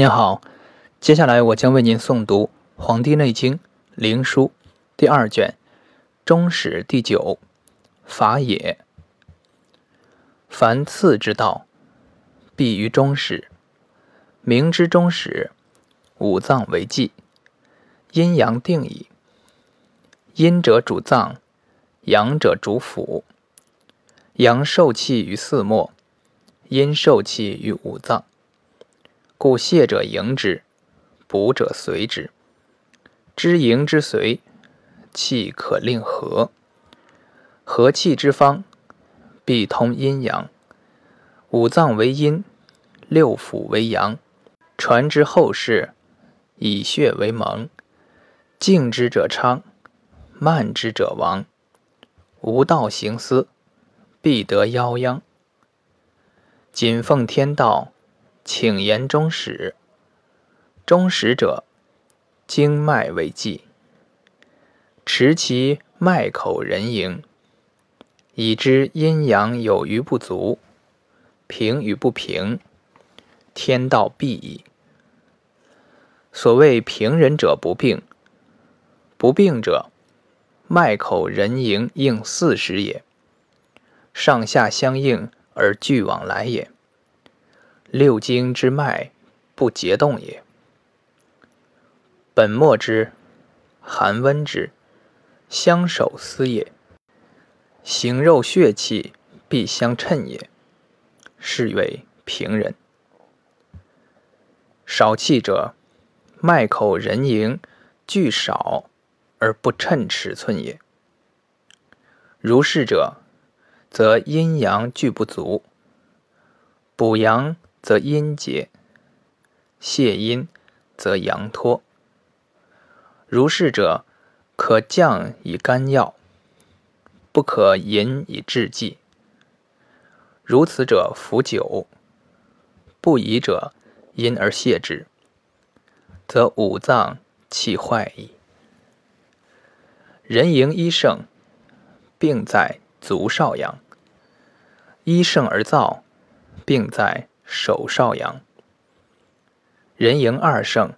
您好，接下来我将为您诵读《黄帝内经·灵枢》第二卷中史第九法也。凡次之道，必于中始。明之中始，五脏为纪，阴阳定矣。阴者主脏，阳者主腑。阳受气于四末，阴受气于五脏。故泻者迎之，补者随之。知迎之随，气可令和。和气之方，必通阴阳。五脏为阴，六腑为阳。传之后世，以血为盟。静之者昌，慢之者亡。无道行思，必得夭殃。谨奉天道。请言中始。中始者，经脉为纪，持其脉口人迎，以知阴阳有余不足，平与不平，天道必矣。所谓平人者不病，不病者，脉口人迎应四时也，上下相应而俱往来也。六经之脉不结动也，本末之，寒温之，相守思也。形肉血气必相称也，是为平人。少气者，脉口人迎聚少而不称尺寸也。如是者，则阴阳俱不足，补阳。则阴结，泻阴则阳脱。如是者，可降以甘药，不可饮以制剂。如此者服酒，不宜者因而泻之，则五脏气坏矣。人迎一盛，病在足少阳；一盛而燥，病在。手少阳，人迎二盛，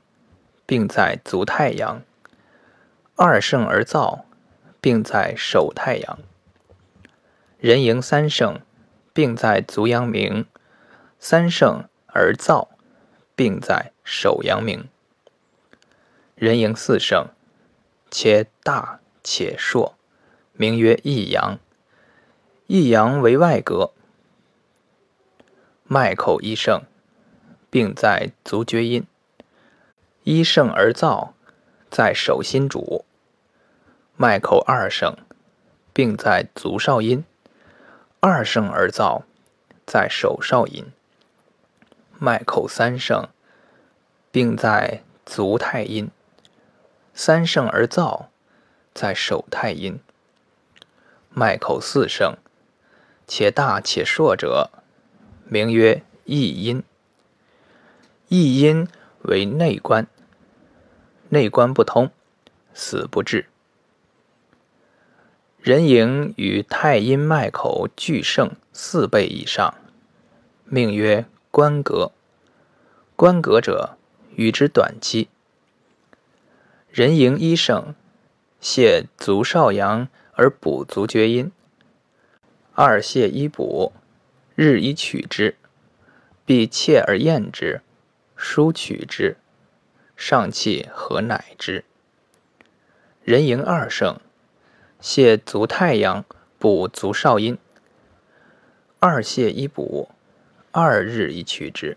病在足太阳；二盛而燥，病在手太阳。人迎三盛，病在足阳明；三盛而燥，病在手阳明。人迎四盛，且大且硕，名曰益阳。益阳为外格。脉口一盛，病在足厥阴；一盛而燥，在手心主。脉口二盛，病在足少阴；二盛而燥，在手少阴。脉口三盛，病在足太阴；三盛而燥，在手太阴。脉口四盛，且大且硕者。名曰益阴，益阴为内关，内关不通，死不治。人迎与太阴脉口俱盛四倍以上，命曰关格。关格者，与之短期。人迎一盛，泻足少阳而补足厥阴；二泻一补。日以取之，必切而咽之，疏取之，上气和乃之。人迎二盛，泻足太阳，补足少阴。二泻一补，二日以取之，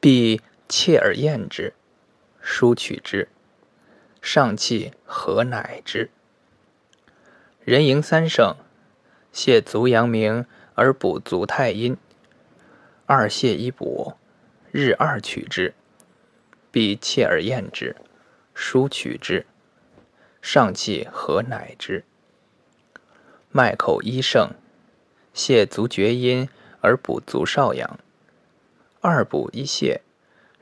必切而咽之，疏取之，上气和乃之。人迎三盛。泻足阳明而补足太阴，二泻一补，日二取之，必切而咽之，疏取之，上气和乃之。脉口一盛，泻足厥阴而补足少阳，二补一泻，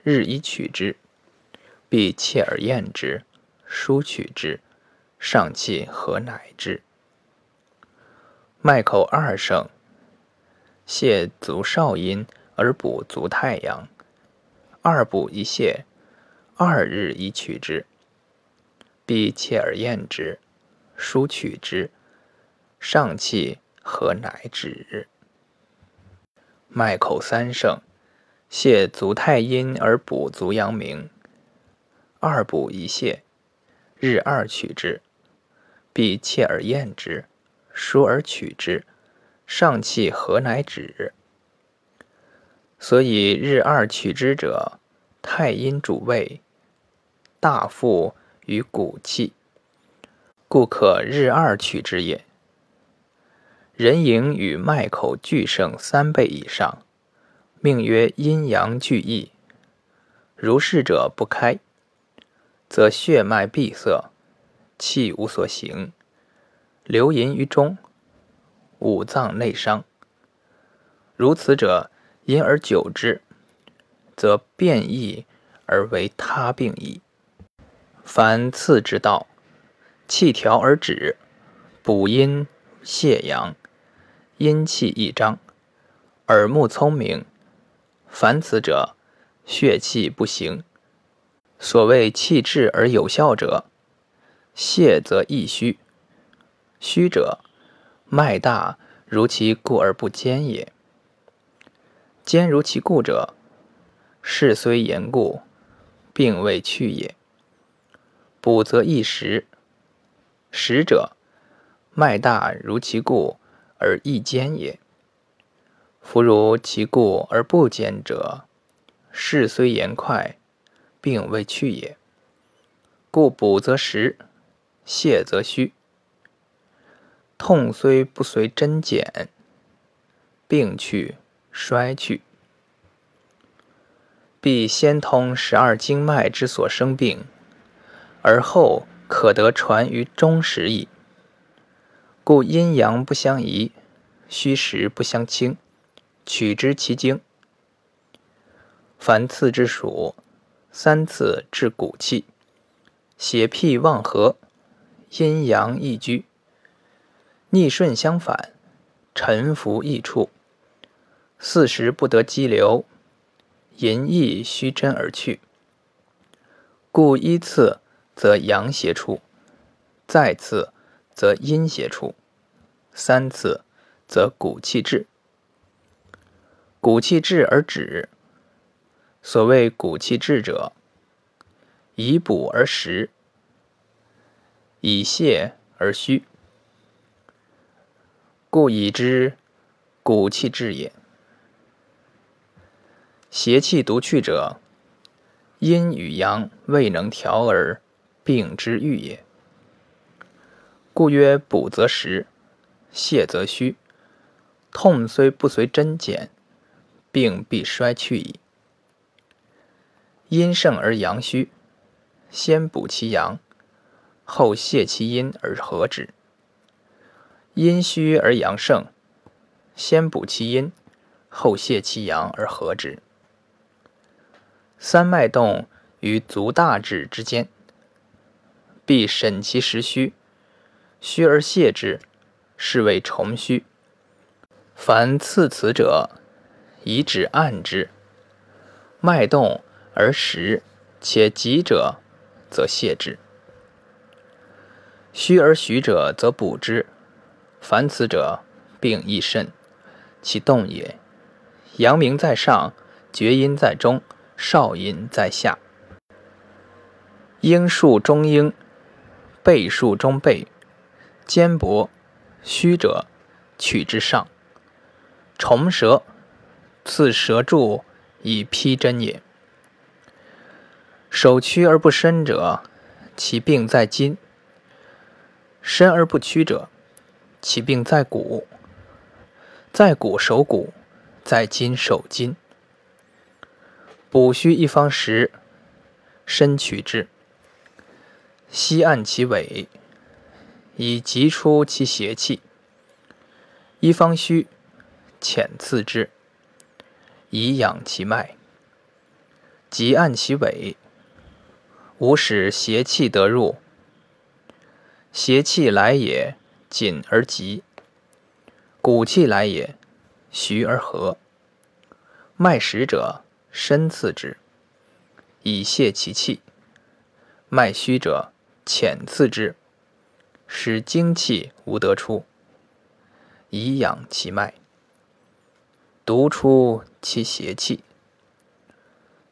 日一取之，必切而咽之，疏取之，上气和乃之。脉口二盛，泻足少阴而补足太阳。二补一泻，二日以取之。必切而验之，疏取之，上气何乃止。脉口三圣，泻足太阴而补足阳明。二补一泻，日二取之，必切而验之，疏而取之，上气何乃止。所以日二取之者，太阴主胃，大腹与骨气，故可日二取之也。人迎与脉口俱盛三倍以上，命曰阴阳俱溢。如是者不开，则血脉闭塞，气无所行，流淫于中，五脏内伤。如此者。因而久之，则变异而为他病矣。凡次之道，气调而止，补阴泻阳，阴气益张，耳目聪明。凡此者，血气不行。所谓气滞而有效者，泻则易虚。虚者，脉大如其故而不坚也。坚如其固者，事虽严固，病未去也。补则易实。实者，脉大如其固而易坚也。夫如其固而不坚者，事虽严快，病未去也。故补则实，泻则虚。痛虽不随针减，病去。衰去，必先通十二经脉之所生病，而后可得传于中时矣。故阴阳不相宜，虚实不相侵，取之其经。凡次之属，三次治骨气，邪僻妄合，阴阳易居，逆顺相反，沉浮易处。四时不得激流，淫逸虚真而去。故依次则阳邪出，再次则阴邪出，三次则骨气滞。骨气滞而止。所谓骨气滞者，以补而实，以泻而虚，故以之骨气滞也。邪气独去者，阴与阳未能调而病之愈也。故曰：补则实，泻则虚。痛虽不随针减，病必衰去矣。阴盛而阳虚，先补其阳，后泻其阴而和之；阴虚而阳盛，先补其阴，后泻其阳而和之。三脉动于足大指之间，必审其实虚，虚而泻之，是谓重虚。凡次此者，以指按之。脉动而实且急者，则泻之；虚而虚者，则补之。凡此者，病亦甚，其动也。阳明在上，厥阴在中。少阴在下，应数中应，背数中背，肩膊虚者取之上。重舌，刺舌柱以披针也。手屈而不伸者，其病在筋；伸而不屈者，其病在骨。在骨守骨，在筋守筋。补虚一方时，身取之，西按其尾，以急出其邪气；一方虚，浅刺之，以养其脉。急按其尾，无使邪气得入。邪气来也，紧而急；骨气来也，徐而和。脉实者，深刺之，以泄其气；脉虚者，浅刺之，使精气无得出，以养其脉，独出其邪气。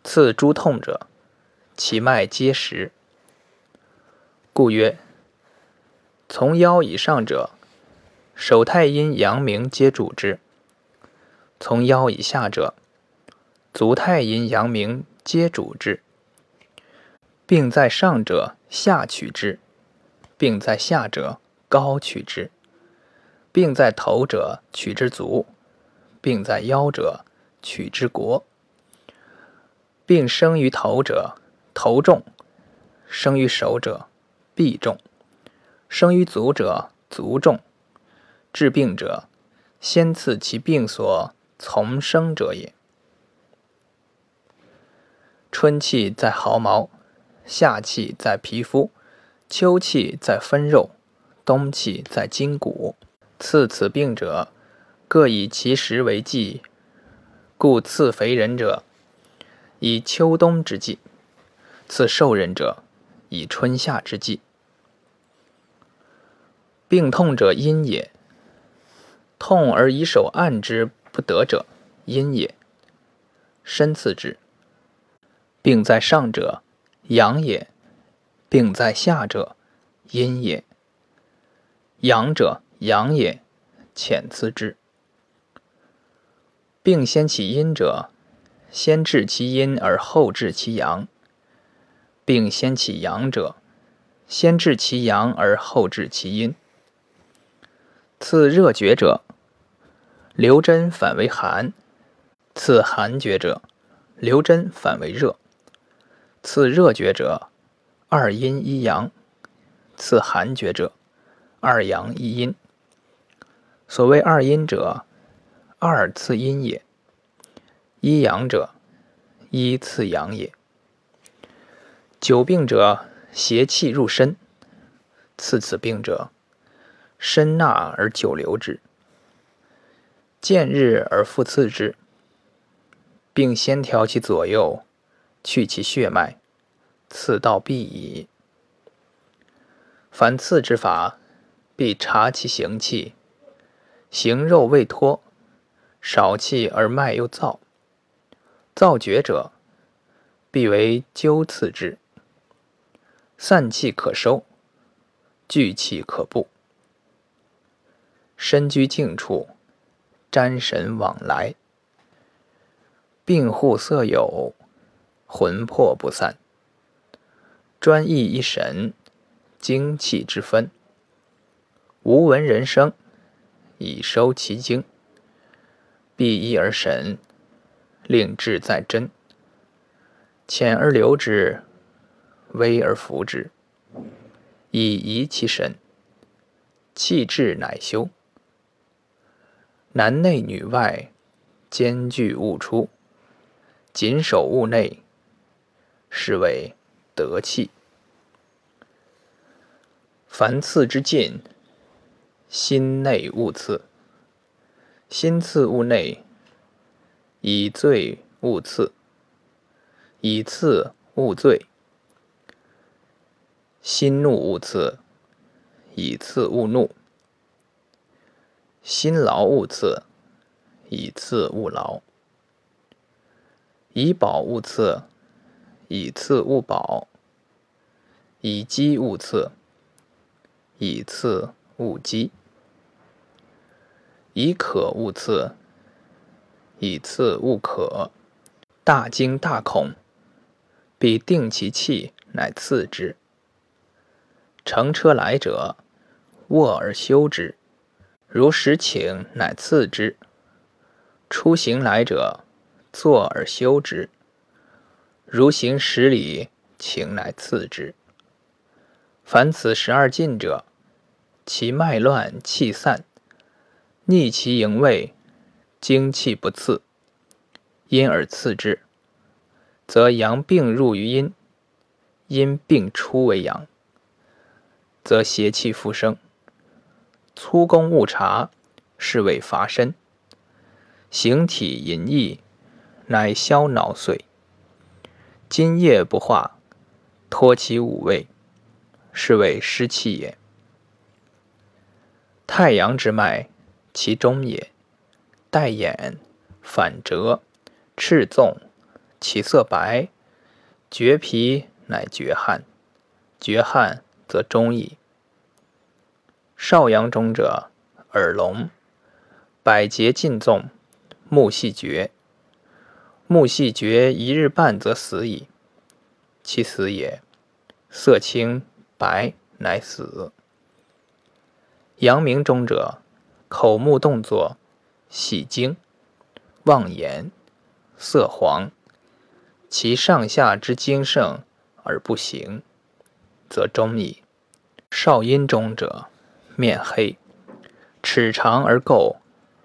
刺诸痛者，其脉皆实。故曰：从腰以上者，手太阴阳明皆主之；从腰以下者，足太阴阳明皆主之。病在上者，下取之；病在下者，高取之；病在头者，取之足；病在腰者，取之腘。病生于头者，头重；生于手者，臂重；生于足者，足重。治病者，先刺其病所从生者也。春气在毫毛，夏气在皮肤，秋气在分肉，冬气在筋骨。刺此病者，各以其时为纪。故刺肥人者，以秋冬之际，刺瘦人者以春夏之际。病痛者阴也，痛而以手按之不得者阴也，深刺之。病在上者阳也，病在下者阴也。阳者阳也，浅刺之。病先起阴者。先治其阴而后治其阳，病先起阳者，先治其阳而后治其阴。刺热厥者，留针反为寒；刺寒厥者，留针反为热；刺热厥者，二阴一阳；刺寒厥者，二阳一阴。所谓二阴者，二次阴也。一阳者，一次阳也。久病者，邪气入身；刺此病者，深纳而久留之，见日而复刺之，并先调其左右，去其血脉，刺道必矣。凡刺之法，必察其行气，行肉未脱，少气而脉又燥。燥厥者，必为灸刺之。散气可收，聚气可布。身居静处，瞻神往来。病户色有，魂魄不散。专意一神，精气之分。无闻人声，以收其精。必一而神。令志在真，浅而留之，微而服之，以怡其神。气滞乃修。男内女外，兼具勿出，谨守勿内，是谓得气。凡次之进，心内勿次，心次勿内。以罪勿次，以次勿罪；心怒勿次，以次勿怒；心劳勿次，以次勿劳；以饱勿次，以次勿饱；以饥勿次，以次勿饥；以渴勿次。以次勿可，大惊大恐，必定其气，乃次之。乘车来者，卧而休之；如实请，乃刺之。出行来者，坐而休之；如行十里，请乃次之。凡此十二禁者，其脉乱气散，逆其营卫。精气不次，因而次之，则阳病入于阴，阴病出为阳，则邪气复生。粗工误察，是谓乏身。形体淫逸，乃消脑髓。津液不化，脱其五味，是谓湿气也。太阳之脉，其中也。带眼，反折，赤纵，其色白。绝皮乃绝汗，绝汗则中矣。少阳中者，耳聋，百节尽纵，目细绝。目细绝一日半，则死矣。其死也，色青白，乃死。阳明中者，口目动作，喜惊，望言，色黄。其上下之精盛而不行，则中矣。少阴中者，面黑，齿长而垢，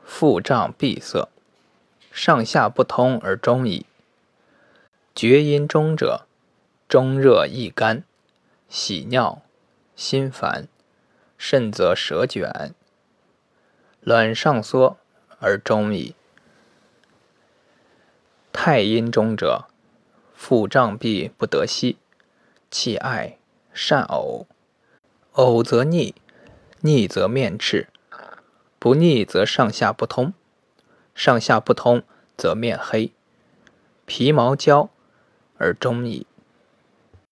腹胀闭塞，上下不通而中矣。厥阴中者，中热易干，喜尿，心烦。甚则舌卷，卵上缩而终矣。太阴中者，腹胀闭不得息，气爱善呕，呕则逆，逆则面赤，不逆则上下不通，上下不通则面黑，皮毛焦而中矣。